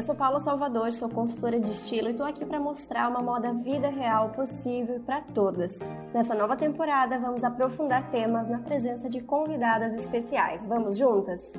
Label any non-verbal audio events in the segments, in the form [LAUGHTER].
Eu sou Paula Salvador, sou consultora de estilo e estou aqui para mostrar uma moda vida real possível para todas. Nessa nova temporada, vamos aprofundar temas na presença de convidadas especiais. Vamos juntas?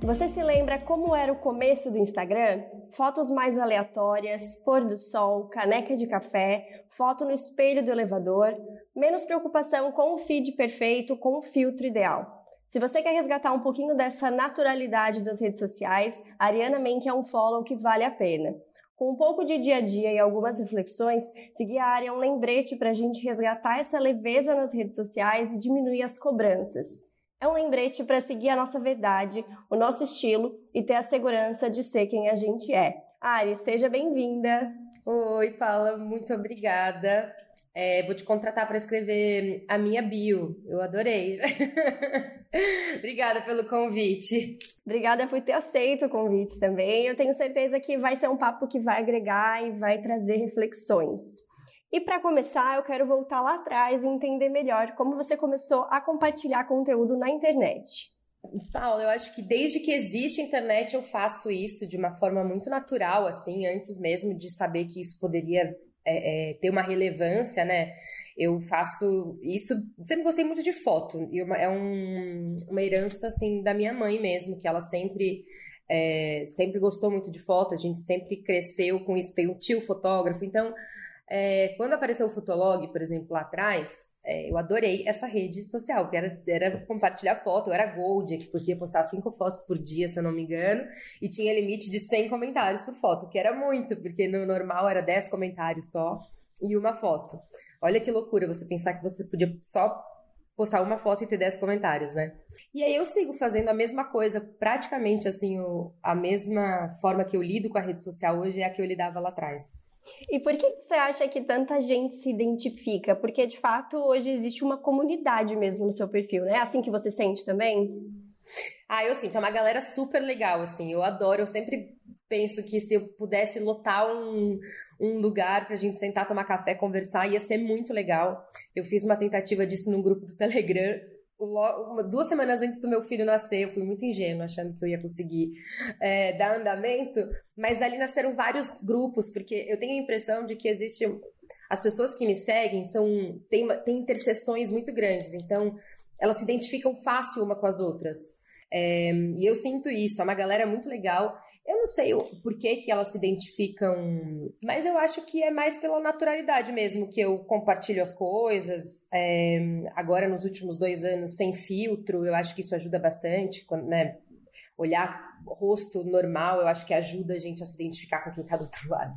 Você se lembra como era o começo do Instagram? Fotos mais aleatórias, pôr do sol, caneca de café, foto no espelho do elevador, menos preocupação com o feed perfeito, com o filtro ideal. Se você quer resgatar um pouquinho dessa naturalidade das redes sociais, a Ariana Menck é um follow que vale a pena. Com um pouco de dia a dia e algumas reflexões, seguir a área é um lembrete para a gente resgatar essa leveza nas redes sociais e diminuir as cobranças. É um lembrete para seguir a nossa verdade, o nosso estilo e ter a segurança de ser quem a gente é. Ari, seja bem-vinda. Oi, Paula, muito obrigada. É, vou te contratar para escrever a minha bio. Eu adorei. [LAUGHS] Obrigada pelo convite. Obrigada por ter aceito o convite também. Eu tenho certeza que vai ser um papo que vai agregar e vai trazer reflexões. E para começar, eu quero voltar lá atrás e entender melhor como você começou a compartilhar conteúdo na internet. Paulo, eu acho que desde que existe internet eu faço isso de uma forma muito natural, assim, antes mesmo de saber que isso poderia é, é, ter uma relevância, né? Eu faço isso, sempre gostei muito de foto, e é um, uma herança, assim, da minha mãe mesmo, que ela sempre é, sempre gostou muito de foto, a gente sempre cresceu com isso, tem um tio fotógrafo, então é, quando apareceu o Fotolog, por exemplo, lá atrás, é, eu adorei essa rede social, porque era, era compartilhar foto, eu era Gold, que podia postar cinco fotos por dia, se eu não me engano, e tinha limite de 100 comentários por foto, que era muito, porque no normal era 10 comentários só e uma foto. Olha que loucura você pensar que você podia só postar uma foto e ter 10 comentários, né? E aí eu sigo fazendo a mesma coisa, praticamente assim, o, a mesma forma que eu lido com a rede social hoje é a que eu lidava lá atrás. E por que você acha que tanta gente se identifica? Porque de fato hoje existe uma comunidade mesmo no seu perfil, né? É assim que você sente também? Ah, eu sinto, é uma galera super legal, assim, eu adoro, eu sempre penso que se eu pudesse lotar um, um lugar pra gente sentar, tomar café, conversar, ia ser muito legal. Eu fiz uma tentativa disso num grupo do Telegram, uma, duas semanas antes do meu filho nascer, eu fui muito ingênua, achando que eu ia conseguir é, dar andamento, mas ali nasceram vários grupos, porque eu tenho a impressão de que existe. As pessoas que me seguem são têm, têm interseções muito grandes, então elas se identificam fácil uma com as outras. É, e eu sinto isso, é uma galera muito legal. Eu não sei por que, que elas se identificam, mas eu acho que é mais pela naturalidade mesmo, que eu compartilho as coisas. É, agora, nos últimos dois anos, sem filtro, eu acho que isso ajuda bastante, quando, né? Olhar rosto normal, eu acho que ajuda a gente a se identificar com quem está do outro lado.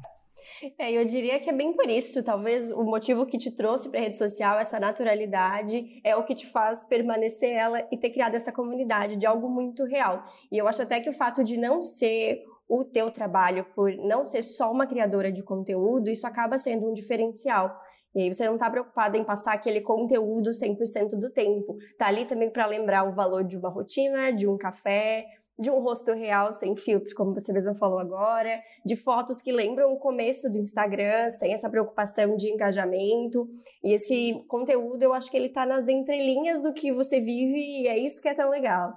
É, eu diria que é bem por isso. Talvez o motivo que te trouxe para a rede social, essa naturalidade, é o que te faz permanecer ela e ter criado essa comunidade de algo muito real. E eu acho até que o fato de não ser o teu trabalho, por não ser só uma criadora de conteúdo, isso acaba sendo um diferencial. E aí você não está preocupada em passar aquele conteúdo 100% do tempo. Tá ali também para lembrar o valor de uma rotina, de um café, de um rosto real sem filtro, como você mesmo falou agora, de fotos que lembram o começo do Instagram, sem essa preocupação de engajamento. E esse conteúdo, eu acho que ele está nas entrelinhas do que você vive e é isso que é tão legal.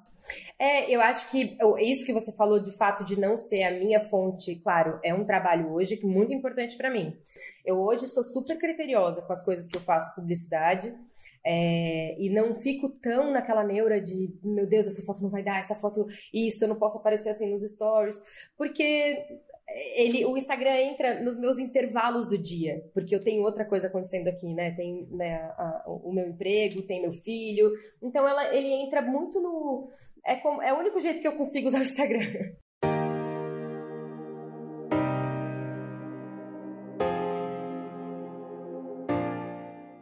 É, eu acho que isso que você falou de fato de não ser a minha fonte, claro, é um trabalho hoje muito importante para mim. Eu hoje estou super criteriosa com as coisas que eu faço publicidade. É, e não fico tão naquela neura de, meu Deus, essa foto não vai dar, essa foto, isso, eu não posso aparecer assim nos stories, porque ele, o Instagram entra nos meus intervalos do dia, porque eu tenho outra coisa acontecendo aqui, né? Tem né, a, o meu emprego, tem meu filho, então ela, ele entra muito no. É, como, é o único jeito que eu consigo usar o Instagram.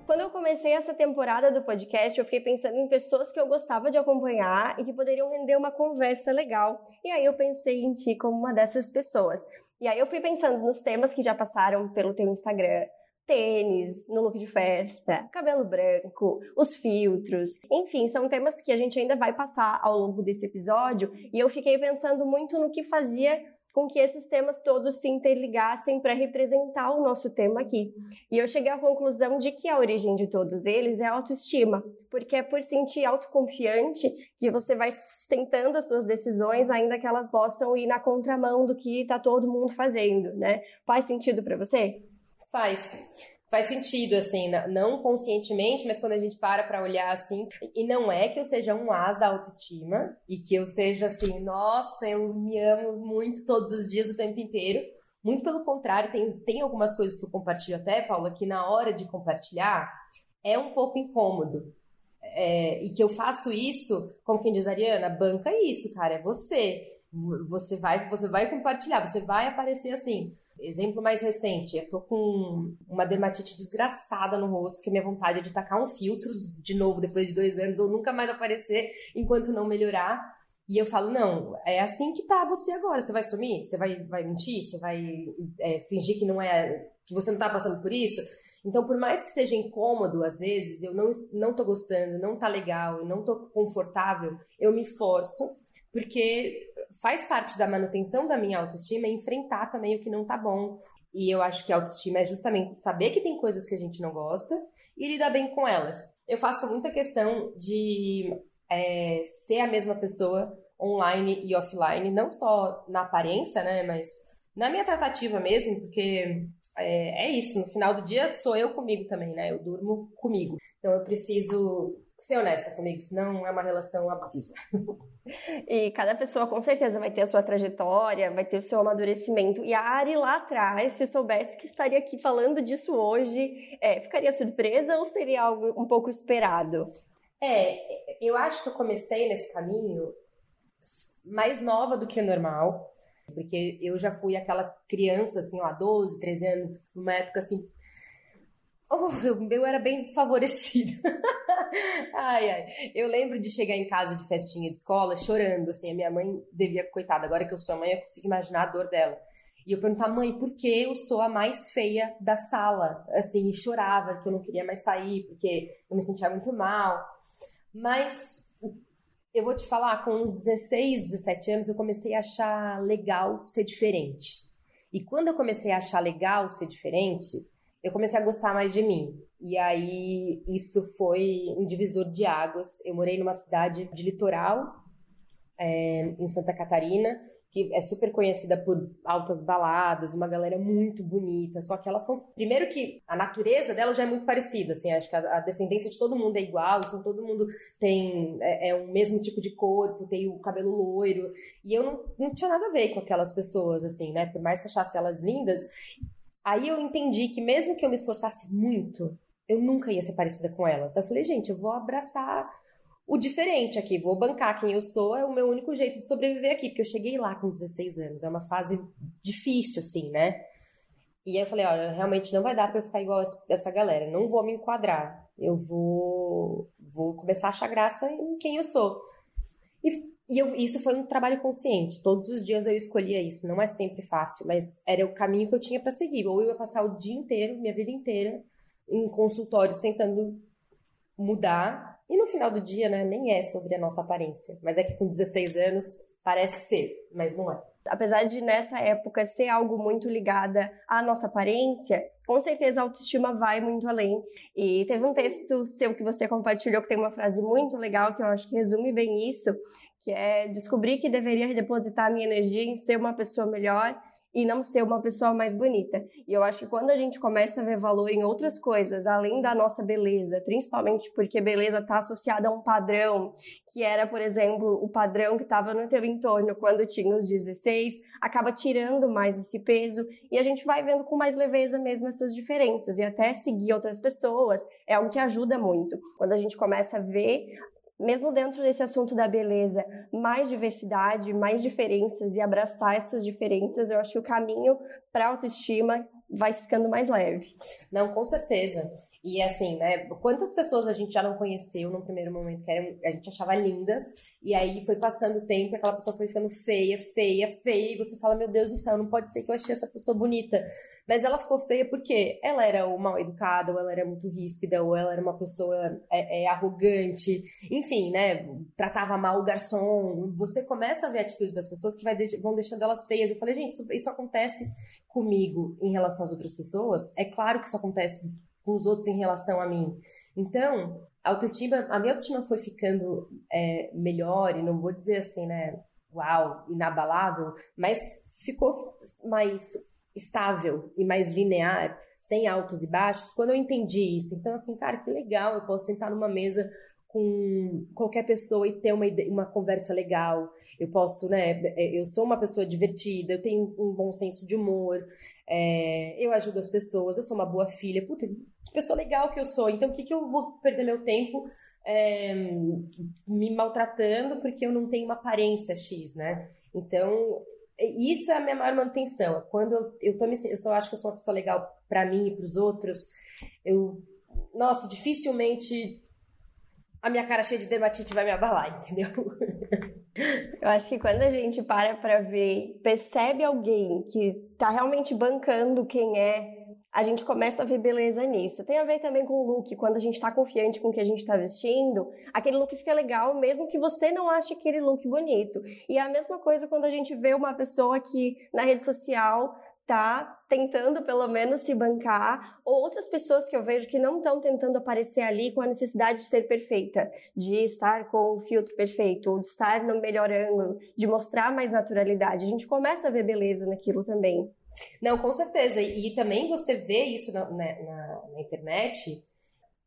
Quando eu comecei essa temporada do podcast, eu fiquei pensando em pessoas que eu gostava de acompanhar e que poderiam render uma conversa legal. E aí eu pensei em ti como uma dessas pessoas. E aí eu fui pensando nos temas que já passaram pelo teu Instagram, tênis, no look de festa, cabelo branco, os filtros. Enfim, são temas que a gente ainda vai passar ao longo desse episódio e eu fiquei pensando muito no que fazia com que esses temas todos se interligassem para representar o nosso tema aqui. E eu cheguei à conclusão de que a origem de todos eles é a autoestima, porque é por sentir autoconfiante que você vai sustentando as suas decisões, ainda que elas possam ir na contramão do que está todo mundo fazendo, né? Faz sentido para você? Faz faz sentido, assim, não conscientemente, mas quando a gente para para olhar assim. E não é que eu seja um as da autoestima e que eu seja assim, nossa, eu me amo muito todos os dias, o tempo inteiro. Muito pelo contrário, tem, tem algumas coisas que eu compartilho até, Paula, que na hora de compartilhar é um pouco incômodo. É, e que eu faço isso, como quem diz, Ariana, banca isso, cara, é você. Você vai, você vai compartilhar, você vai aparecer assim. Exemplo mais recente, eu tô com uma dermatite desgraçada no rosto, que minha vontade é de tacar um filtro de novo depois de dois anos, ou nunca mais aparecer enquanto não melhorar. E eu falo, não, é assim que tá você agora. Você vai sumir? Você vai, vai mentir? Você vai é, fingir que não é. que você não tá passando por isso? Então, por mais que seja incômodo, às vezes, eu não, não tô gostando, não tá legal, não tô confortável, eu me forço, porque faz parte da manutenção da minha autoestima enfrentar também o que não tá bom. E eu acho que autoestima é justamente saber que tem coisas que a gente não gosta e lidar bem com elas. Eu faço muita questão de é, ser a mesma pessoa online e offline, não só na aparência, né, mas na minha tratativa mesmo, porque é, é, isso, no final do dia sou eu comigo também, né? Eu durmo comigo. Então eu preciso ser honesta comigo, senão é uma relação abusiva. E cada pessoa com certeza vai ter a sua trajetória, vai ter o seu amadurecimento. E a Ari lá atrás, se soubesse que estaria aqui falando disso hoje, é, ficaria surpresa ou seria algo um pouco esperado? É, eu acho que eu comecei nesse caminho mais nova do que o normal, porque eu já fui aquela criança, assim, lá, 12, 13 anos, numa época assim. Oh, eu, eu era bem desfavorecida. [LAUGHS] ai, ai. Eu lembro de chegar em casa de festinha de escola chorando, assim. A minha mãe devia, coitada, agora que eu sou mãe, eu consigo imaginar a dor dela. E eu perguntava, mãe, por que eu sou a mais feia da sala? Assim, e chorava que eu não queria mais sair, porque eu me sentia muito mal. Mas eu vou te falar, com uns 16, 17 anos, eu comecei a achar legal ser diferente. E quando eu comecei a achar legal ser diferente, eu comecei a gostar mais de mim. E aí isso foi um divisor de águas. Eu morei numa cidade de litoral, é, em Santa Catarina, que é super conhecida por altas baladas, uma galera muito bonita. Só que elas são. Primeiro que a natureza delas já é muito parecida, assim, acho que a, a descendência de todo mundo é igual, então todo mundo tem é, é, o mesmo tipo de corpo, tem o cabelo loiro. E eu não, não tinha nada a ver com aquelas pessoas, assim, né? Por mais que achasse elas lindas. Aí eu entendi que mesmo que eu me esforçasse muito, eu nunca ia ser parecida com elas. Eu falei, gente, eu vou abraçar o diferente aqui, vou bancar quem eu sou, é o meu único jeito de sobreviver aqui, porque eu cheguei lá com 16 anos, é uma fase difícil, assim, né? E aí eu falei, olha, realmente não vai dar para eu ficar igual essa galera, não vou me enquadrar, eu vou, vou começar a achar graça em quem eu sou. E, e eu, isso foi um trabalho consciente, todos os dias eu escolhia isso, não é sempre fácil, mas era o caminho que eu tinha para seguir, ou eu ia passar o dia inteiro, minha vida inteira, em consultórios tentando mudar. E no final do dia, né, nem é sobre a nossa aparência. Mas é que com 16 anos parece ser, mas não é. Apesar de nessa época ser algo muito ligada à nossa aparência, com certeza a autoestima vai muito além. E teve um texto seu que você compartilhou que tem uma frase muito legal que eu acho que resume bem isso, que é descobrir que deveria depositar minha energia em ser uma pessoa melhor e não ser uma pessoa mais bonita. E eu acho que quando a gente começa a ver valor em outras coisas, além da nossa beleza, principalmente porque beleza está associada a um padrão, que era, por exemplo, o padrão que estava no teu entorno quando tinha os 16, acaba tirando mais esse peso e a gente vai vendo com mais leveza mesmo essas diferenças e até seguir outras pessoas é algo que ajuda muito. Quando a gente começa a ver mesmo dentro desse assunto da beleza, mais diversidade, mais diferenças e abraçar essas diferenças, eu acho que o caminho para a autoestima vai ficando mais leve. Não, com certeza. E assim, né? Quantas pessoas a gente já não conheceu no primeiro momento que eram, a gente achava lindas E aí foi passando o tempo, aquela pessoa foi ficando feia, feia, feia, e você fala, meu Deus do céu, não pode ser que eu achei essa pessoa bonita. Mas ela ficou feia porque ela era mal educada, ou ela era muito ríspida, ou ela era uma pessoa é, é, arrogante, enfim, né? Tratava mal o garçom. Você começa a ver a atitude das pessoas que vai de vão deixando elas feias. Eu falei, gente, isso, isso acontece comigo em relação às outras pessoas. É claro que isso acontece com os outros em relação a mim. Então, a autoestima, a minha autoestima foi ficando é, melhor, e não vou dizer assim, né, uau, inabalável, mas ficou mais estável e mais linear, sem altos e baixos, quando eu entendi isso. Então, assim, cara, que legal, eu posso sentar numa mesa com qualquer pessoa e ter uma, uma conversa legal. Eu posso, né? É, eu sou uma pessoa divertida, eu tenho um bom senso de humor, é, eu ajudo as pessoas, eu sou uma boa filha. Puta, que pessoa legal que eu sou. Então, o que, que eu vou perder meu tempo é, me maltratando porque eu não tenho uma aparência X, né? Então, isso é a minha maior manutenção. Quando eu, eu, tô me, eu só acho que eu sou uma pessoa legal para mim e para os outros, eu, nossa, dificilmente a minha cara cheia de dermatite vai me abalar, entendeu? [LAUGHS] Eu acho que quando a gente para para ver, percebe alguém que tá realmente bancando quem é a gente começa a ver beleza nisso. Tem a ver também com o look, quando a gente está confiante com o que a gente está vestindo, aquele look fica legal, mesmo que você não ache aquele look bonito. E é a mesma coisa quando a gente vê uma pessoa que na rede social tá tentando pelo menos se bancar, ou outras pessoas que eu vejo que não estão tentando aparecer ali com a necessidade de ser perfeita, de estar com o filtro perfeito, ou de estar no melhor ângulo, de mostrar mais naturalidade. A gente começa a ver beleza naquilo também. Não, com certeza. E, também você vê isso na, na, na internet.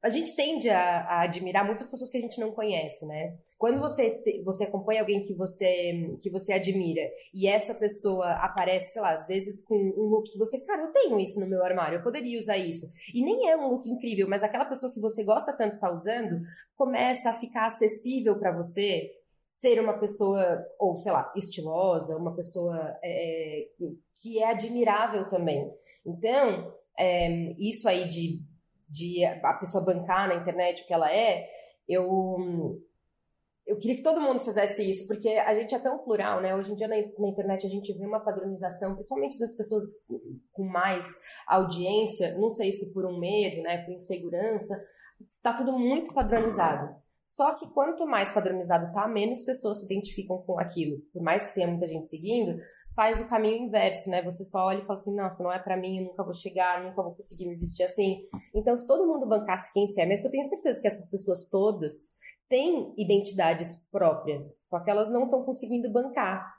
A gente tende a, a, admirar muitas pessoas que a gente não conhece, né? Quando você, você acompanha alguém que você, que você admira e essa pessoa aparece, sei lá, às vezes com um look que você, cara, eu tenho isso no meu armário, eu poderia usar isso. E nem é um look incrível, mas aquela pessoa que você gosta tanto tá usando começa a ficar acessível para você ser uma pessoa, ou sei lá, estilosa, uma pessoa é, que é admirável também. Então, é, isso aí de, de a pessoa bancar na internet o que ela é, eu eu queria que todo mundo fizesse isso, porque a gente é tão plural, né? Hoje em dia na, na, internet a gente vê uma padronização, principalmente das pessoas com mais audiência, não sei se por um medo, né, por insegurança, tá tudo muito padronizado. Só que quanto mais padronizado tá, menos pessoas se identificam com aquilo. Por mais que tenha muita gente seguindo, faz o caminho inverso, né? Você só olha e fala assim, nossa, não é para mim, nunca vou chegar, nunca vou conseguir me vestir assim. Então, se todo mundo bancasse quem se é, mesmo eu tenho certeza que essas pessoas todas têm identidades próprias, só que elas não estão conseguindo bancar.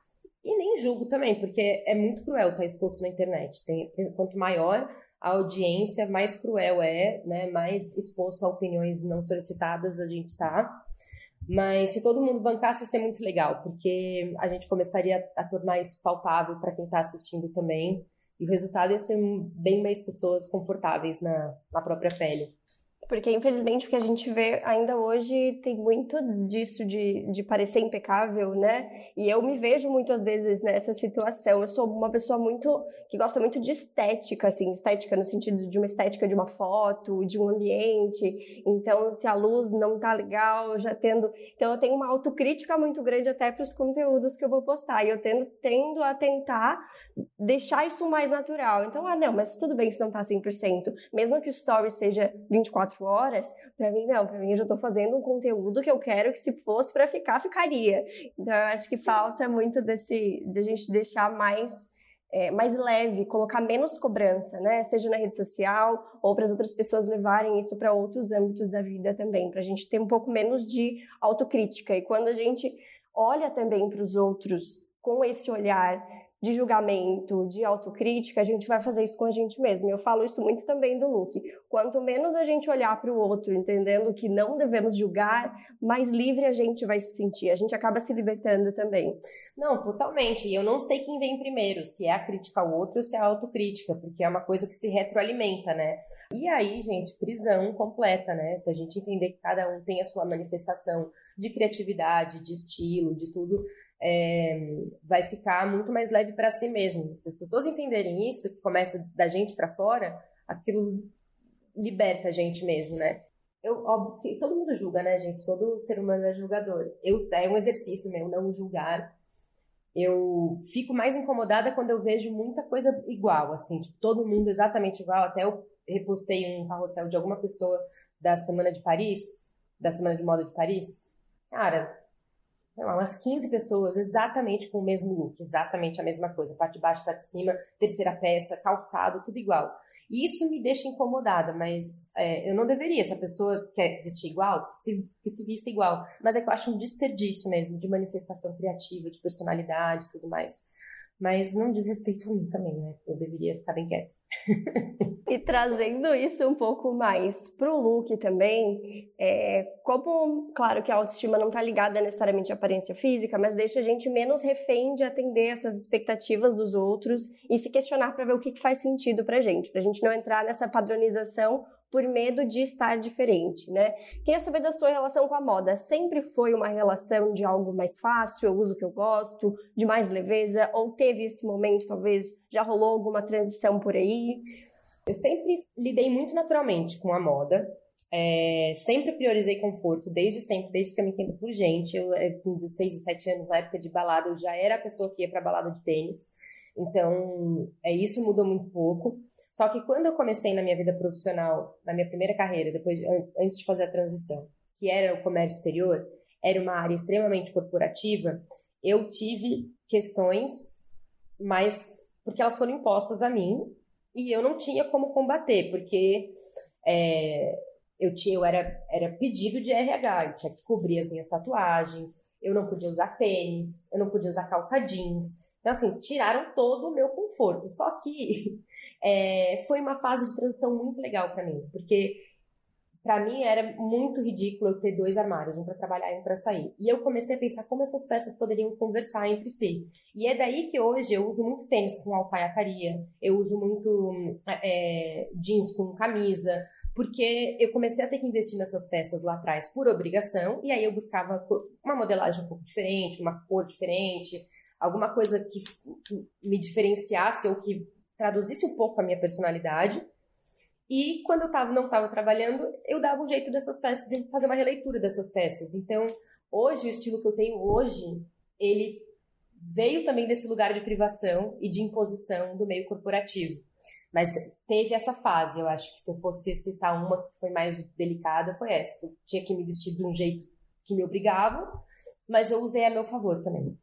E nem julgo também, porque é muito cruel estar exposto na internet. Tem, quanto maior a audiência, mais cruel é, né? Mais exposto a opiniões não solicitadas a gente tá. Mas se todo mundo bancasse, ia ser muito legal, porque a gente começaria a tornar isso palpável para quem está assistindo também. E o resultado ia ser bem mais pessoas confortáveis na, na própria pele. Porque, infelizmente, o que a gente vê ainda hoje tem muito disso de, de parecer impecável, né? E eu me vejo muitas vezes nessa situação. Eu sou uma pessoa muito que gosta muito de estética, assim, estética no sentido de uma estética de uma foto, de um ambiente. Então, se a luz não tá legal, já tendo. Então, eu tenho uma autocrítica muito grande até para os conteúdos que eu vou postar. E eu tendo, tendo a tentar deixar isso mais natural. Então, ah, não, mas tudo bem se não tá 100%. Mesmo que o story seja 24 24 horas, para mim não, para mim eu já estou fazendo um conteúdo que eu quero que se fosse para ficar, ficaria. Então eu acho que falta muito desse, de a gente deixar mais é, mais leve, colocar menos cobrança, né? Seja na rede social ou para as outras pessoas levarem isso para outros âmbitos da vida também, para a gente ter um pouco menos de autocrítica. E quando a gente olha também para os outros com esse olhar de julgamento, de autocrítica, a gente vai fazer isso com a gente mesmo. Eu falo isso muito também do look. Quanto menos a gente olhar para o outro, entendendo que não devemos julgar, mais livre a gente vai se sentir. A gente acaba se libertando também. Não, totalmente. E eu não sei quem vem primeiro, se é a crítica ao outro ou se é a autocrítica, porque é uma coisa que se retroalimenta, né? E aí, gente, prisão completa, né? Se a gente entender que cada um tem a sua manifestação de criatividade, de estilo, de tudo é, vai ficar muito mais leve para si mesmo. Se as pessoas entenderem isso, que começa da gente para fora, aquilo liberta a gente mesmo, né? eu, óbvio que todo mundo julga, né, gente? Todo ser humano é julgador. Eu, é um exercício meu não julgar. Eu fico mais incomodada quando eu vejo muita coisa igual, assim, tipo, todo mundo exatamente igual. Até eu repostei um carrossel de alguma pessoa da Semana de Paris, da Semana de Moda de Paris. Cara, umas 15 pessoas exatamente com o mesmo look, exatamente a mesma coisa, parte de baixo, de cima, terceira peça, calçado, tudo igual. E isso me deixa incomodada, mas é, eu não deveria. Se a pessoa quer vestir igual, que se, que se vista igual. Mas é que eu acho um desperdício mesmo de manifestação criativa, de personalidade e tudo mais. Mas não diz respeito a mim também, né? Eu deveria ficar bem quieta. E trazendo isso um pouco mais pro look também, é, como, claro que a autoestima não tá ligada necessariamente à aparência física, mas deixa a gente menos refém de atender essas expectativas dos outros e se questionar para ver o que, que faz sentido pra gente, pra gente não entrar nessa padronização por medo de estar diferente, né? Queria saber da sua relação com a moda. Sempre foi uma relação de algo mais fácil, eu uso o que eu gosto, de mais leveza, ou teve esse momento, talvez já rolou alguma transição por aí? Eu sempre lidei muito naturalmente com a moda. É, sempre priorizei conforto, desde sempre, desde que eu me entendo por gente. Eu, é, com 16, 17 anos, na época de balada, eu já era a pessoa que ia pra balada de tênis. Então, é, isso mudou muito pouco. Só que quando eu comecei na minha vida profissional, na minha primeira carreira, depois antes de fazer a transição, que era o comércio exterior, era uma área extremamente corporativa, eu tive questões mais porque elas foram impostas a mim e eu não tinha como combater, porque é, eu tinha, eu era, era pedido de RH, eu tinha que cobrir as minhas tatuagens, eu não podia usar tênis, eu não podia usar calça jeans. Então, assim, tiraram todo o meu conforto. Só que [LAUGHS] é, foi uma fase de transição muito legal para mim, porque para mim era muito ridículo eu ter dois armários, um para trabalhar e um para sair. E eu comecei a pensar como essas peças poderiam conversar entre si. E é daí que hoje eu uso muito tênis com alfaiataria, eu uso muito é, jeans com camisa, porque eu comecei a ter que investir nessas peças lá atrás por obrigação, e aí eu buscava uma modelagem um pouco diferente, uma cor diferente, alguma coisa que, que me diferenciasse ou que traduzisse um pouco a minha personalidade. E quando eu tava, não estava trabalhando, eu dava um jeito dessas peças, de fazer uma releitura dessas peças. Então, hoje, o estilo que eu tenho hoje, ele veio também desse lugar de privação e de imposição do meio corporativo. Mas teve essa fase, eu acho que se eu fosse citar uma que foi mais delicada, foi essa. Eu tinha que me vestir de um jeito que me obrigava, mas eu usei a meu favor também.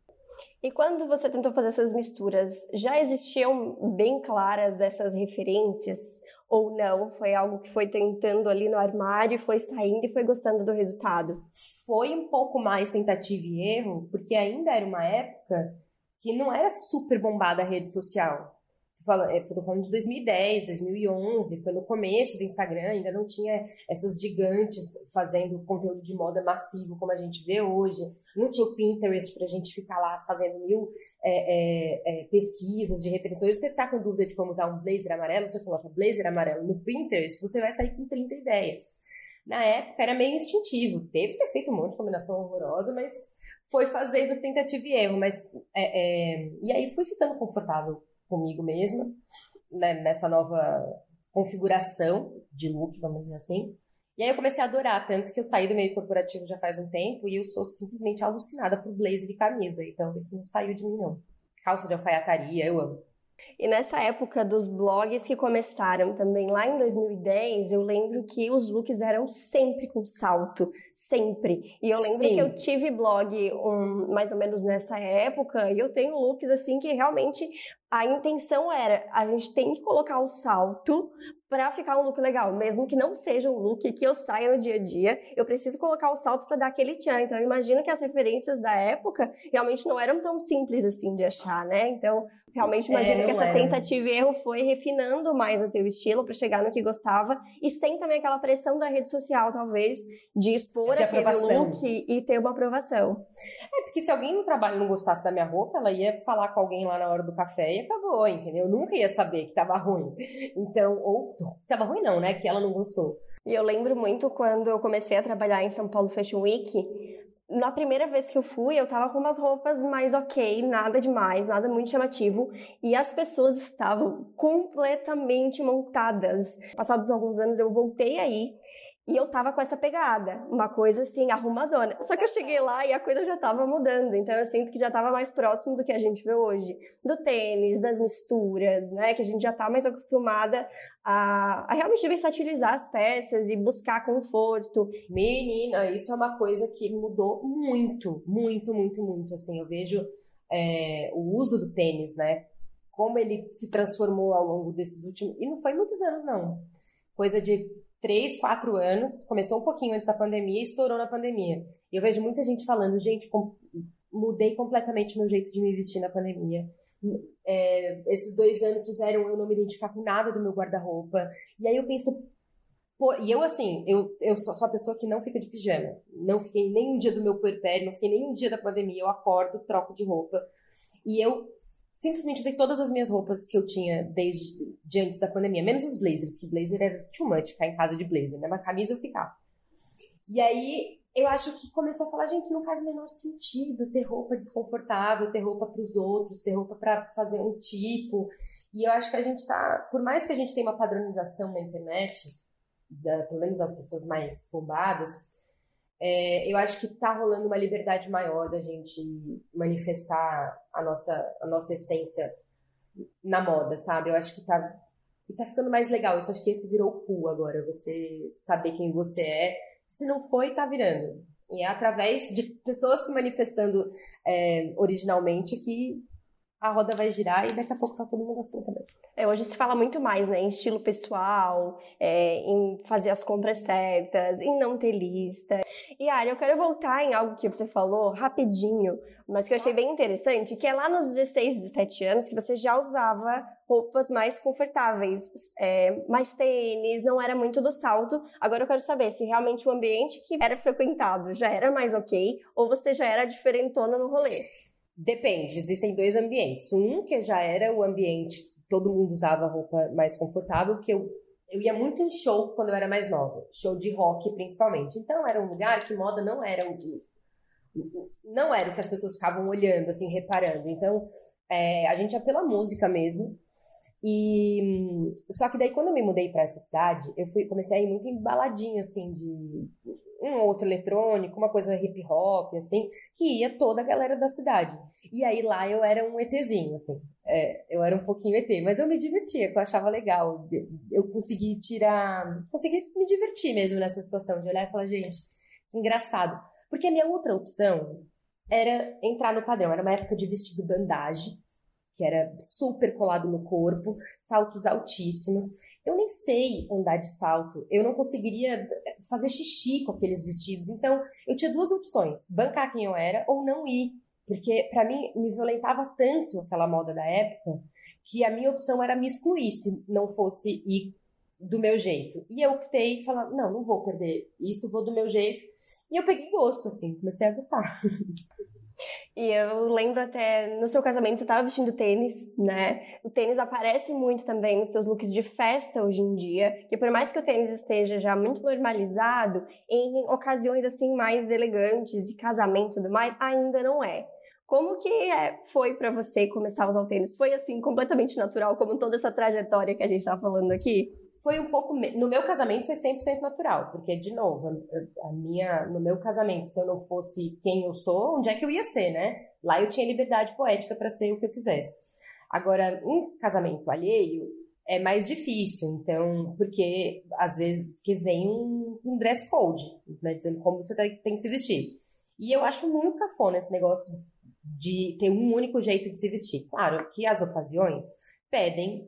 E quando você tentou fazer essas misturas, já existiam bem claras essas referências? Ou não? Foi algo que foi tentando ali no armário, foi saindo e foi gostando do resultado? Foi um pouco mais tentativa e erro, porque ainda era uma época que não era super bombada a rede social. Estou é, falando de 2010, 2011, foi no começo do Instagram, ainda não tinha essas gigantes fazendo conteúdo de moda massivo como a gente vê hoje. Não tinha o Pinterest para a gente ficar lá fazendo mil é, é, é, pesquisas de referência. Hoje você está com dúvida de como usar um blazer amarelo, você coloca blazer amarelo no Pinterest, você vai sair com 30 ideias. Na época era meio instintivo, teve ter feito um monte de combinação horrorosa, mas foi fazendo tentativa e erro. Mas, é, é, e aí fui ficando confortável comigo mesma, né, nessa nova configuração de look, vamos dizer assim. E aí eu comecei a adorar, tanto que eu saí do meio corporativo já faz um tempo e eu sou simplesmente alucinada por blazer e camisa. Então isso não saiu de mim, não. Calça de alfaiataria, eu amo. E nessa época dos blogs que começaram também lá em 2010, eu lembro que os looks eram sempre com salto, sempre. E eu lembro Sim. que eu tive blog um, mais ou menos nessa época e eu tenho looks assim que realmente a intenção era a gente tem que colocar o salto para ficar um look legal, mesmo que não seja um look que eu saia no dia a dia, eu preciso colocar o salto para dar aquele tchan. Então eu imagino que as referências da época realmente não eram tão simples assim de achar, né? Então realmente é, imagino é, que essa é. tentativa e erro foi refinando mais o teu estilo para chegar no que gostava e sem também aquela pressão da rede social, talvez, de expor de aquele aprovação. look e ter uma aprovação. É, porque se alguém no trabalho não gostasse da minha roupa, ela ia falar com alguém lá na hora do café e acabou, entendeu? Eu nunca ia saber que tava ruim. Então, ou tava ruim não, né? Que ela não gostou. E eu lembro muito quando eu comecei a trabalhar em São Paulo Fashion Week, na primeira vez que eu fui, eu tava com umas roupas mais ok, nada demais, nada muito chamativo, e as pessoas estavam completamente montadas. Passados alguns anos eu voltei aí E eu tava com essa pegada, uma coisa assim, arrumadona. Só que eu cheguei lá e a coisa já tava mudando. Então eu sinto que já tava mais próximo do que a gente vê hoje. Do tênis, das misturas, né? Que a gente já tá mais acostumada a, a realmente versatilizar as peças e buscar conforto. Menina, isso é uma coisa que mudou muito, muito, muito, muito. Assim, eu vejo é, o uso do tênis, né? Como ele se transformou ao longo desses últimos. E não foi muitos anos, não. Coisa de três, quatro anos, começou um pouquinho antes da pandemia e estourou na pandemia. E eu vejo muita gente falando, gente, com... mudei completamente meu jeito de me vestir na pandemia. É, esses dois anos fizeram eu não me identificar com nada do meu guarda-roupa. E aí eu penso, pô, e eu assim, eu, eu sou, sou a pessoa que não fica de pijama. Não fiquei nem um dia do meu puerpério, não fiquei nem um dia da pandemia. Eu acordo, troco de roupa. E eu simplesmente usei todas as minhas roupas que eu tinha desde de antes da pandemia, menos os blazers, que blazer era too much ficar em casa de blazer, né? Uma camisa eu ficava. E aí eu acho que começou a falar, gente, não faz o menor sentido ter roupa desconfortável, ter roupa para os outros, ter roupa para fazer um tipo. E eu acho que a gente tá, por mais que a gente tenha uma padronização na internet, da, pelo menos as pessoas mais bombadas, é, eu acho que tá rolando uma liberdade maior da gente manifestar a nossa, a nossa essência na moda, sabe? Eu acho que tá, tá ficando mais legal. Eu acho que esse virou cu agora, você saber quem você é. Se não foi, tá virando. E é através de pessoas se manifestando é, originalmente que a roda vai girar e daqui a pouco tá todo mundo assim também. É, hoje se fala muito mais né, em estilo pessoal, é, em fazer as compras certas, em não ter lista. E Ari, eu quero voltar em algo que você falou rapidinho, mas que eu achei bem interessante, que é lá nos 16, 17 anos que você já usava roupas mais confortáveis, é, mais tênis, não era muito do salto. Agora eu quero saber se realmente o ambiente que era frequentado já era mais ok ou você já era diferentona no rolê. Depende, existem dois ambientes. Um que já era o ambiente que todo mundo usava roupa mais confortável, que eu, eu ia muito em show quando eu era mais nova, show de rock principalmente. Então era um lugar que moda não era o, não era o que as pessoas ficavam olhando, assim, reparando. Então é, a gente ia pela música mesmo. E só que daí quando eu me mudei para essa cidade, eu fui comecei a ir muito embaladinha assim de um outro eletrônico, uma coisa hip hop, assim, que ia toda a galera da cidade. E aí lá eu era um ETzinho, assim. É, eu era um pouquinho ET, mas eu me divertia, que eu achava legal. Eu, eu consegui tirar. Consegui me divertir mesmo nessa situação, de olhar e falar, gente, que engraçado. Porque a minha outra opção era entrar no padrão. Era uma época de vestido bandagem, que era super colado no corpo, saltos altíssimos. Eu nem sei andar de salto, eu não conseguiria fazer xixi com aqueles vestidos. Então, eu tinha duas opções: bancar quem eu era ou não ir. Porque, para mim, me violentava tanto aquela moda da época que a minha opção era me excluir se não fosse ir do meu jeito. E eu optei falar: não, não vou perder isso, vou do meu jeito. E eu peguei gosto, assim, comecei a gostar. [LAUGHS] E eu lembro até no seu casamento você estava vestindo tênis, né? O tênis aparece muito também nos seus looks de festa hoje em dia, que por mais que o tênis esteja já muito normalizado, em ocasiões assim mais elegantes e casamento e tudo mais, ainda não é. Como que é, foi para você começar a usar o tênis? Foi assim completamente natural, como toda essa trajetória que a gente está falando aqui? Foi um pouco. No meu casamento foi 100% natural, porque, de novo, a minha, no meu casamento, se eu não fosse quem eu sou, onde é que eu ia ser, né? Lá eu tinha liberdade poética para ser o que eu quisesse. Agora, um casamento alheio é mais difícil, então, porque às vezes que vem um, um, dress code, né, dizendo como você tem que se vestir. E eu acho muito cafona esse negócio de ter um único jeito de se vestir. Claro que as ocasiões pedem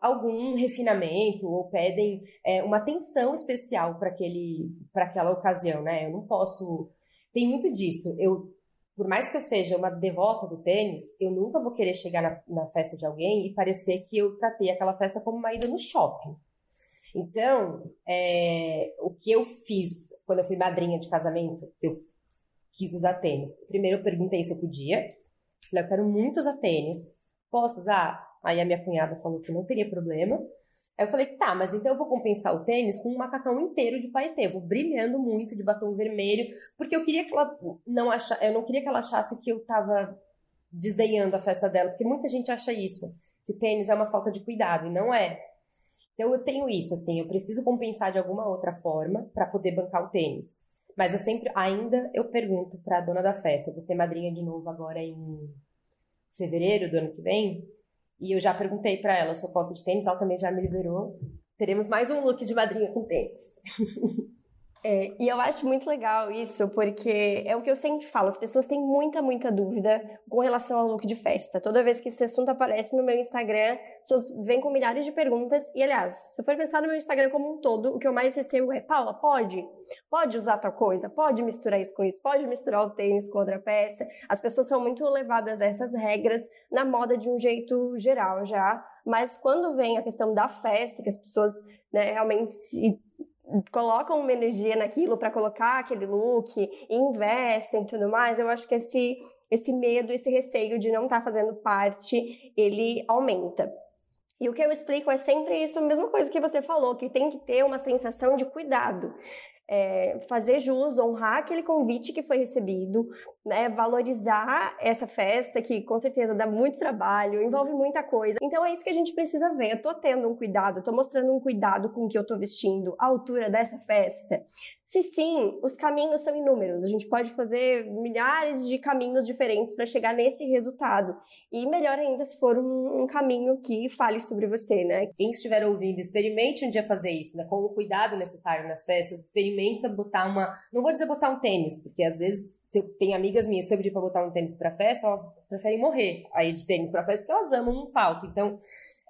algum refinamento ou pedem é, uma atenção especial para aquele para aquela ocasião, né? Eu não posso tem muito disso. Eu por mais que eu seja uma devota do tênis, eu nunca vou querer chegar na, na festa de alguém e parecer que eu tratei aquela festa como uma ida no shopping. Então, é, o que eu fiz quando eu fui madrinha de casamento, eu quis usar tênis. Primeiro eu perguntei se eu podia. Falei, eu quero muito usar tênis. Posso usar? Aí a minha cunhada falou que não teria problema. Aí eu falei, tá, mas então eu vou compensar o tênis com um macacão inteiro de paetê. Vou brilhando muito de batom vermelho, porque eu queria que ela não acha, eu não queria que ela achasse que eu tava desdenhando a festa dela, porque muita gente acha isso, que o tênis é uma falta de cuidado, e não é. Então eu tenho isso, assim, eu preciso compensar de alguma outra forma para poder bancar o tênis. Mas eu sempre, ainda, eu pergunto para a dona da festa, você é madrinha de novo agora em fevereiro do ano que vem? E eu já perguntei para ela se eu posso de tênis, ela também já me liberou. Teremos mais um look de madrinha com tênis. [LAUGHS] É, e eu acho muito legal isso, porque é o que eu sempre falo, as pessoas têm muita, muita dúvida com relação ao look de festa. Toda vez que esse assunto aparece no meu Instagram, as pessoas vêm com milhares de perguntas. E, aliás, se eu for pensar no meu Instagram como um todo, o que eu mais recebo é: Paula, pode? Pode usar tal coisa? Pode misturar isso com isso? Pode misturar o tênis com outra peça? As pessoas são muito levadas a essas regras na moda de um jeito geral já. Mas quando vem a questão da festa, que as pessoas né, realmente se colocam uma energia naquilo para colocar aquele look, investem e tudo mais, eu acho que esse, esse medo, esse receio de não estar tá fazendo parte, ele aumenta. E o que eu explico é sempre isso, a mesma coisa que você falou, que tem que ter uma sensação de cuidado é, fazer jus, honrar aquele convite que foi recebido, né, valorizar essa festa que com certeza dá muito trabalho, envolve muita coisa. Então é isso que a gente precisa ver. Eu tô tendo um cuidado, tô mostrando um cuidado com o que eu tô vestindo, a altura dessa festa. Se sim, os caminhos são inúmeros. A gente pode fazer milhares de caminhos diferentes para chegar nesse resultado. E melhor ainda se for um, um, caminho que fale sobre você, né? Quem estiver ouvindo, experimente um dia fazer isso, né? Com o cuidado necessário nas festas, experimenta botar uma, não vou dizer botar um tênis, porque às vezes se eu tenho amigas minhas, se eu pedir para botar um tênis para festa, elas preferem morrer aí de tênis para festa, porque elas amam um salto. Então,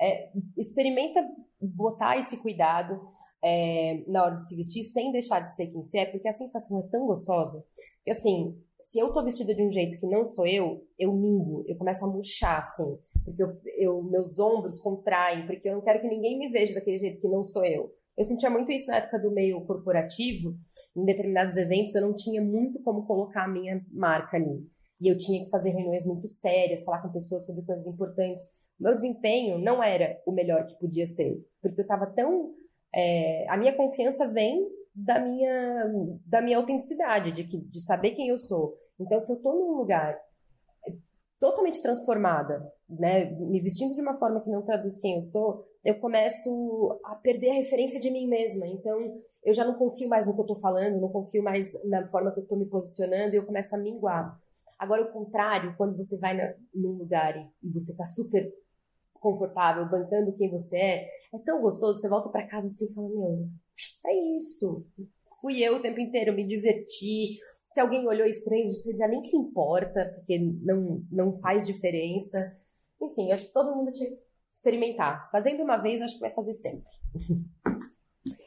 é, experimenta botar esse cuidado é, na hora de se vestir sem deixar de ser quem você é, porque a sensação é tão gostosa. que assim, se eu tô vestida de um jeito que não sou eu, eu mingo, eu começo a murchar, assim. Porque eu, eu, meus ombros contraem, porque eu não quero que ninguém me veja daquele jeito que não sou eu. Eu sentia muito isso na época do meio corporativo. Em determinados eventos, eu não tinha muito como colocar a minha marca ali. E eu tinha que fazer reuniões muito sérias, falar com pessoas sobre coisas importantes. Meu desempenho não era o melhor que podia ser, porque eu estava tão é, a minha confiança vem da minha, da minha autenticidade, de, que, de saber quem eu sou. Então, se eu estou num lugar totalmente transformada, né, me vestindo de uma forma que não traduz quem eu sou, eu começo a perder a referência de mim mesma. Então, eu já não confio mais no que eu estou falando, não confio mais na forma que eu estou me posicionando e eu começo a minguar. Agora, o contrário, quando você vai na, num lugar e, e você está super confortável, bancando quem você é, é tão gostoso, você volta para casa assim e fala, meu, é isso. Fui eu o tempo inteiro, me diverti. Se alguém olhou estranho, você já nem se importa, porque não, não faz diferença. Enfim, acho que todo mundo tinha que experimentar. Fazendo uma vez, acho que vai fazer sempre. [LAUGHS]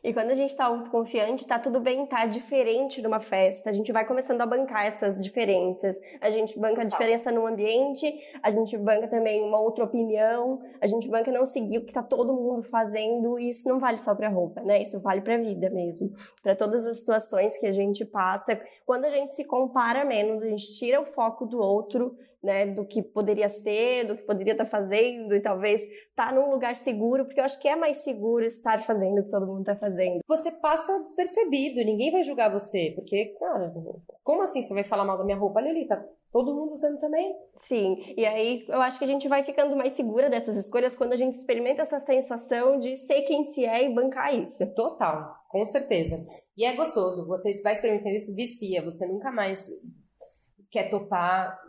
E quando a gente está autoconfiante, tá tudo bem tá diferente numa festa. A gente vai começando a bancar essas diferenças. A gente banca a diferença no ambiente, a gente banca também uma outra opinião, a gente banca não seguir o que tá todo mundo fazendo, e isso não vale só para roupa, né? Isso vale para a vida mesmo. Para todas as situações que a gente passa. Quando a gente se compara menos, a gente tira o foco do outro né, do que poderia ser, do que poderia estar tá fazendo e talvez estar tá num lugar seguro, porque eu acho que é mais seguro estar fazendo o que todo mundo está fazendo. Você passa despercebido, ninguém vai julgar você, porque, cara, como assim você vai falar mal da minha roupa? Olha ali, tá todo mundo usando também. Sim, e aí eu acho que a gente vai ficando mais segura dessas escolhas quando a gente experimenta essa sensação de ser quem se é e bancar isso. Total, com certeza. E é gostoso, você vai experimentando isso, vicia, você nunca mais quer topar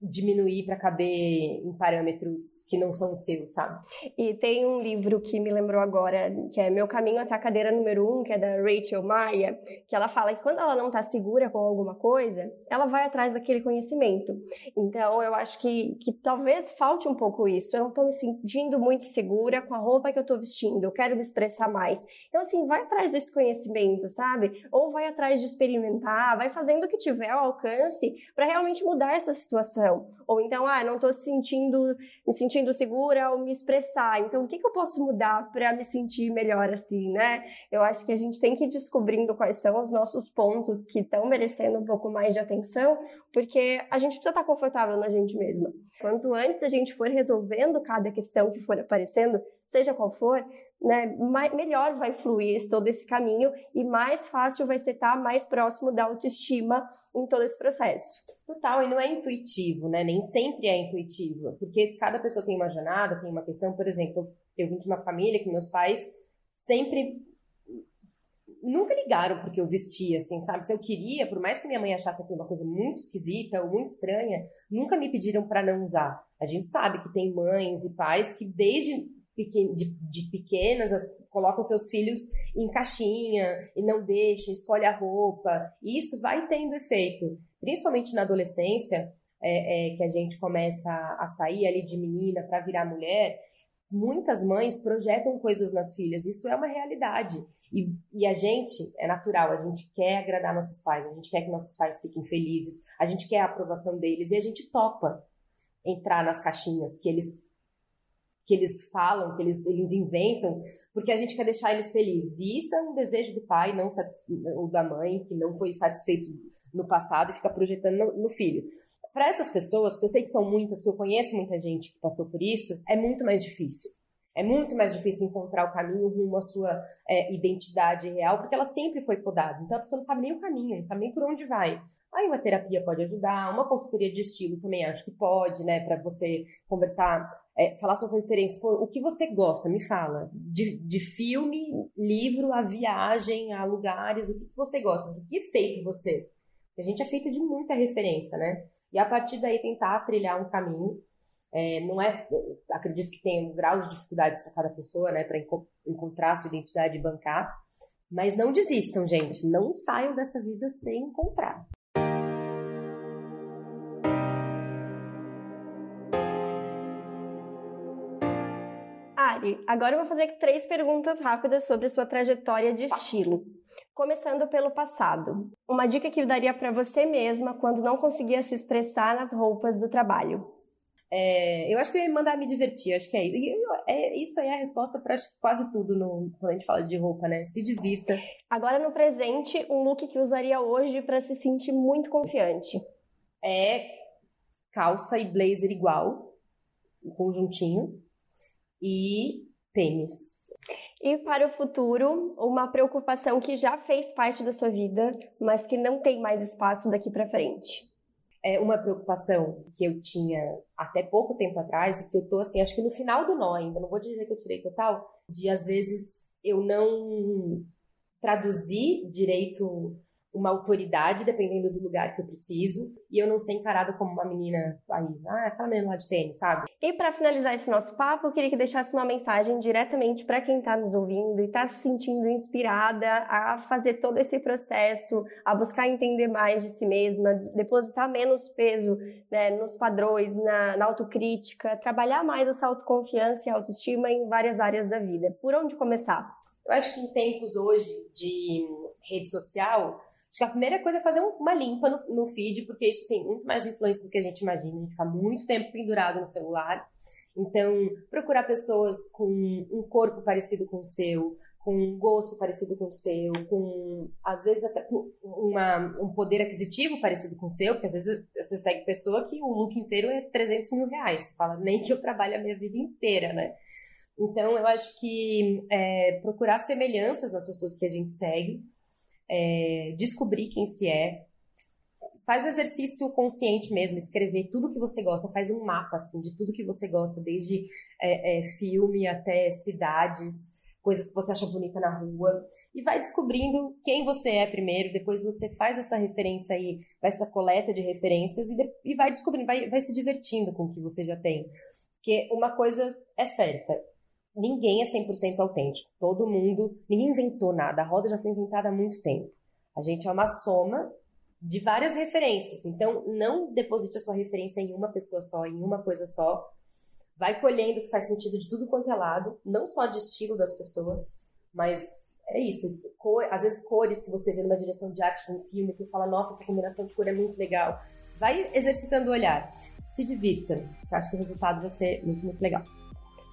diminuir para caber em parâmetros que não são seus, sabe? E tem um livro que me lembrou agora, que é Meu Caminho até a Cadeira Número 1, um, que é da Rachel Maia, que ela fala que quando ela não está segura com alguma coisa, ela vai atrás daquele conhecimento. Então, eu acho que, que talvez falte um pouco isso. Eu não estou me sentindo muito segura com a roupa que eu estou vestindo, eu quero me expressar mais. Então, assim, vai atrás desse conhecimento, sabe? Ou vai atrás de experimentar, vai fazendo o que tiver ao alcance para realmente mudar essa situação expressão. Ou então, ah, não estou sentindo, me sentindo segura ao me expressar. Então, o que, que eu posso mudar para me sentir melhor assim, né? Eu acho que a gente tem que ir descobrindo quais são os nossos pontos que estão merecendo um pouco mais de atenção, porque a gente precisa estar confortável na gente mesma. Quanto antes a gente for resolvendo cada questão que for aparecendo, seja qual for, né, mais, melhor vai fluir todo esse caminho e mais fácil vai ser estar mais próximo da autoestima em todo esse processo. Total, e não é intuitivo, né? Nem sempre é intuitivo, porque cada pessoa tem uma jornada, tem uma questão, por exemplo, Eu vim de uma família que meus pais sempre nunca ligaram porque eu vestia, assim, sabe? Se eu queria, por mais que minha mãe achasse aquilo uma coisa muito esquisita ou muito estranha, nunca me pediram para não usar. A gente sabe que tem mães e pais que desde de, de pequenas as, colocam seus filhos em caixinha e não deixam, escolhe a roupa. E isso vai tendo efeito, principalmente na adolescência, é, é, que a gente começa a sair ali de menina para virar mulher muitas mães projetam coisas nas filhas, isso é uma realidade. E, e, a gente, é natural, a gente quer agradar nossos pais, a gente quer que nossos pais fiquem felizes, a gente quer a aprovação deles e a gente topa entrar nas caixinhas que eles que eles falam, que eles, eles inventam, porque a gente quer deixar eles felizes. E isso é um desejo do pai não ou da mãe, que não foi satisfeito no passado e fica projetando no, no filho para essas pessoas, que eu sei que são muitas, que eu conheço muita gente que passou por isso, é muito mais difícil. É muito mais difícil encontrar o caminho rumo à sua é, identidade real, porque ela sempre foi podada. Então a pessoa não sabe nem o caminho, não sabe nem por onde vai. Aí uma terapia pode ajudar, uma consultoria de estilo também acho que pode, né, para você conversar, é, falar suas referências. Pô, o que você gosta? Me fala. De, de filme, livro, a viagem, a lugares, o que, que você gosta? Do que é feito você? A gente é feito de muita referência, né? e a partir daí tentar trilhar um caminho. É, não é, acredito que tem graus de dificuldades para cada pessoa, né, para enco encontrar sua identidade e bancar, mas não desistam, gente, não saiam dessa vida sem encontrar. Ari, agora eu vou fazer três perguntas rápidas sobre a sua trajetória de estilo. Começando pelo passado. Uma dica que eu daria para você mesma quando não conseguia se expressar nas roupas do trabalho. É, eu acho que eu ia mandar me divertir, acho que é, é isso aí é a resposta para quase tudo no, quando a gente fala de roupa, né? Se divirta. Agora no presente, um look que usaria hoje para se sentir muito confiante. É calça e blazer igual, um conjuntinho e tênis. E para o futuro, uma preocupação que já fez parte da sua vida, mas que não tem mais espaço daqui para frente. É uma preocupação que eu tinha até pouco tempo atrás e que eu tô assim, acho que no final do nó ainda, não vou dizer que eu tirei total, de às vezes eu não traduzir direito uma autoridade, dependendo do lugar que eu preciso, e eu não ser encarada como uma menina aí, ah, aquela menina lá de tênis, sabe? E para finalizar esse nosso papo, eu queria que deixasse uma mensagem diretamente para quem está nos ouvindo e está se sentindo inspirada a fazer todo esse processo, a buscar entender mais de si mesma, depositar menos peso né, nos padrões, na, na autocrítica, trabalhar mais essa autoconfiança e autoestima em várias áreas da vida. Por onde começar? Eu acho que em tempos hoje de rede social, Acho que a primeira coisa é fazer uma limpa no, no feed, porque isso tem muito mais influência do que a gente imagina. A gente fica muito tempo pendurado no celular. Então, procurar pessoas com um corpo parecido com o seu, com um gosto parecido com o seu, com, às vezes, até uma, um poder aquisitivo parecido com o seu, porque às vezes você segue pessoa que o look inteiro é 300 mil reais. Você fala, nem que eu trabalho a minha vida inteira, né? Então, eu acho que é, procurar semelhanças nas pessoas que a gente segue é, descobrir quem se é. Faz o exercício consciente mesmo, escrever tudo que você gosta, faz um mapa assim de tudo que você gosta, desde é, é, filme até cidades, coisas que você acha bonita na rua, e vai descobrindo quem você é primeiro, depois você faz essa referência aí, essa coleta de referências e, de, e vai descobrindo, vai, vai se divertindo com o que você já tem. Porque uma coisa é certa, ninguém é 100% autêntico. Todo mundo, ninguém inventou nada. A roda já foi inventada há muito tempo. A gente é uma soma de várias referências. Então, não deposite a sua referência em uma pessoa só, em uma coisa só. Vai colhendo o que faz sentido de tudo quanto é lado, não só de estilo das pessoas, mas é isso. Cor, às vezes cores que você vê numa direção de arte num filme, você fala, nossa, essa combinação de cor é muito legal. Vai exercitando o olhar. Se divirta. Eu acho que o resultado vai ser muito, muito legal.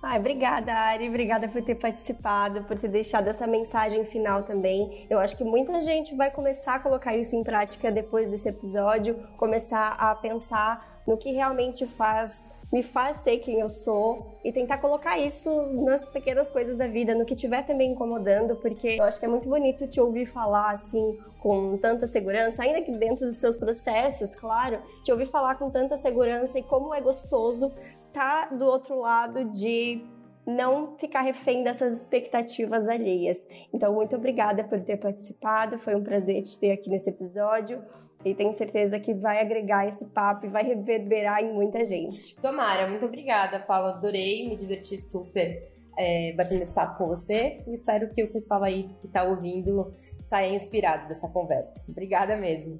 Ai, obrigada, Ari. Obrigada por ter participado, por ter deixado essa mensagem final também. Eu acho que muita gente vai começar a colocar isso em prática depois desse episódio, começar a pensar no que realmente faz me faz ser quem eu sou e tentar colocar isso nas pequenas coisas da vida, no que tiver também incomodando, porque eu acho que é muito bonito te ouvir falar assim com tanta segurança, ainda que dentro dos teus processos, claro, te ouvir falar com tanta segurança e como é gostoso tá do outro lado de não ficar refém dessas expectativas alheias. Então, muito obrigada por ter participado, foi um prazer te ter aqui nesse episódio e tenho certeza que vai agregar esse papo e vai reverberar em muita gente. Tomara, muito obrigada, Paula, adorei, me diverti super. É, batendo esse papo com você e espero que o pessoal aí que está ouvindo saia inspirado dessa conversa. Obrigada mesmo.